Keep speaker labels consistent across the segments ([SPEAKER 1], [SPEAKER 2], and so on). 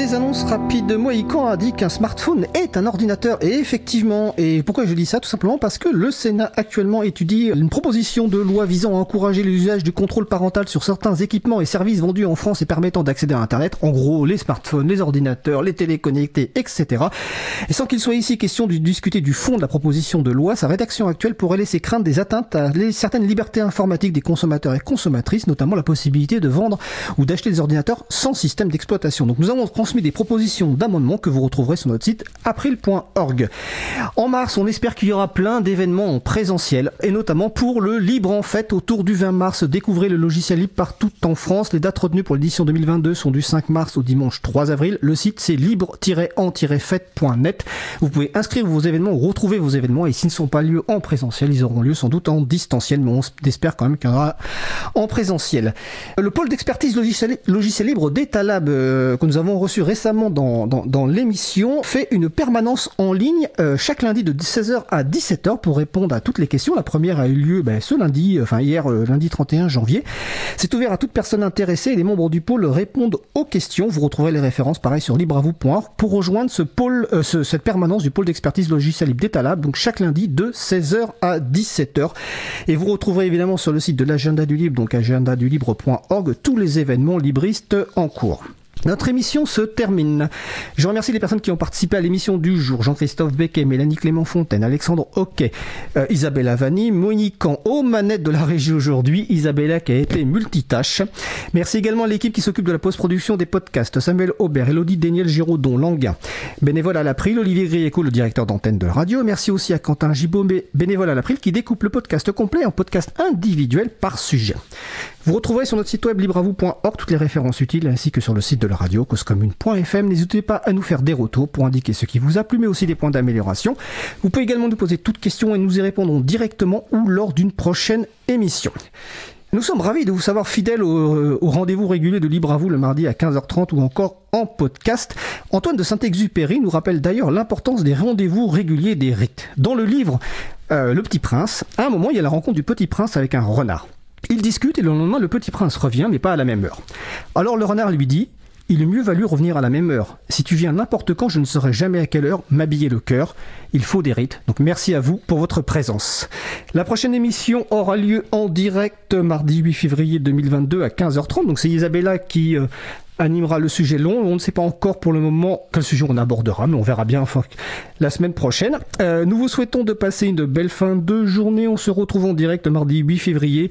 [SPEAKER 1] des annonces rapides. Mohican a dit qu'un smartphone est un ordinateur. Et effectivement, et pourquoi je dis ça? Tout simplement parce que le Sénat actuellement étudie une proposition de loi visant à encourager l'usage du contrôle parental sur certains équipements et services vendus en France et permettant d'accéder à Internet. En gros, les smartphones, les ordinateurs, les téléconnectés, etc. Et sans qu'il soit ici question de discuter du fond de la proposition de loi, sa rédaction actuelle pourrait laisser craindre des atteintes à certaines libertés informatiques des consommateurs et consommatrices, notamment la possibilité de vendre ou d'acheter des ordinateurs sans système d'exploitation. Donc nous avons transmis des propositions d'amendements que vous retrouverez sur notre site april.org. En mars, on espère qu'il y aura plein d'événements en présentiel et notamment pour le Libre en Fête autour du 20 mars. Découvrez le logiciel libre partout en France. Les dates retenues pour l'édition 2022 sont du 5 mars au dimanche 3 avril. Le site c'est libre-en-fête.net. Vous pouvez inscrire vos événements, retrouver vos événements et s'ils ne sont pas lieu en présentiel, ils auront lieu sans doute en distanciel, mais on espère quand même qu'il y en aura en présentiel. Le pôle d'expertise logiciel, logiciel libre d'Etalab euh, que nous avons reçu récemment dans, l'émission fait une permanence en ligne euh, chaque lundi de 16h à 17h pour répondre à toutes les questions. La première a eu lieu ben, ce lundi, euh, enfin hier, lundi 31 janvier. C'est ouvert à toute personne intéressée et les membres du pôle répondent aux questions. Vous retrouverez les références pareil sur libravou.org pour rejoindre ce pôle, cette permanence du pôle d'expertise logiciel libre d'Etalab, donc chaque lundi de 16h à 17h. Et vous retrouverez évidemment sur le site de l'agenda du libre, donc agendadulibre.org, tous les événements libristes en cours. Notre émission se termine. Je remercie les personnes qui ont participé à l'émission du jour. Jean-Christophe Becquet, Mélanie Clément Fontaine, Alexandre Hockey, euh, Isabella Vanni, Monique aux manettes de la régie aujourd'hui. Isabella qui a été multitâche. Merci également à l'équipe qui s'occupe de la post-production des podcasts. Samuel Aubert, Elodie Daniel Giraudon, Languin. Bénévole à l'April, Olivier Grieco, le directeur d'antenne de radio. Merci aussi à Quentin Gibaud, bénévole à l'April, qui découpe le podcast complet en podcast individuel par sujet. Vous retrouverez sur notre site web libravou.org toutes les références utiles ainsi que sur le site de la radio causecommune.fm. N'hésitez pas à nous faire des retours pour indiquer ce qui vous a plu mais aussi des points d'amélioration. Vous pouvez également nous poser toutes questions et nous y répondrons directement ou lors d'une prochaine émission. Nous sommes ravis de vous savoir fidèles au, euh, rendez-vous régulier de Libre à vous le mardi à 15h30 ou encore en podcast. Antoine de Saint-Exupéry nous rappelle d'ailleurs l'importance des rendez-vous réguliers des rites. Dans le livre euh, Le Petit Prince, à un moment, il y a la rencontre du Petit Prince avec un renard. Ils discutent et le lendemain, le petit prince revient, mais pas à la même heure. Alors le renard lui dit Il est mieux valu revenir à la même heure. Si tu viens n'importe quand, je ne saurais jamais à quelle heure m'habiller le cœur. Il faut des rites. Donc merci à vous pour votre présence. La prochaine émission aura lieu en direct mardi 8 février 2022 à 15h30. Donc c'est Isabella qui euh, animera le sujet long. On ne sait pas encore pour le moment quel sujet on abordera, mais on verra bien la semaine prochaine. Euh, nous vous souhaitons de passer une belle fin de journée. On se retrouve en direct mardi 8 février.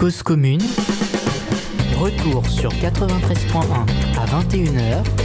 [SPEAKER 2] Cause commune. Retour sur 93.1 à 21h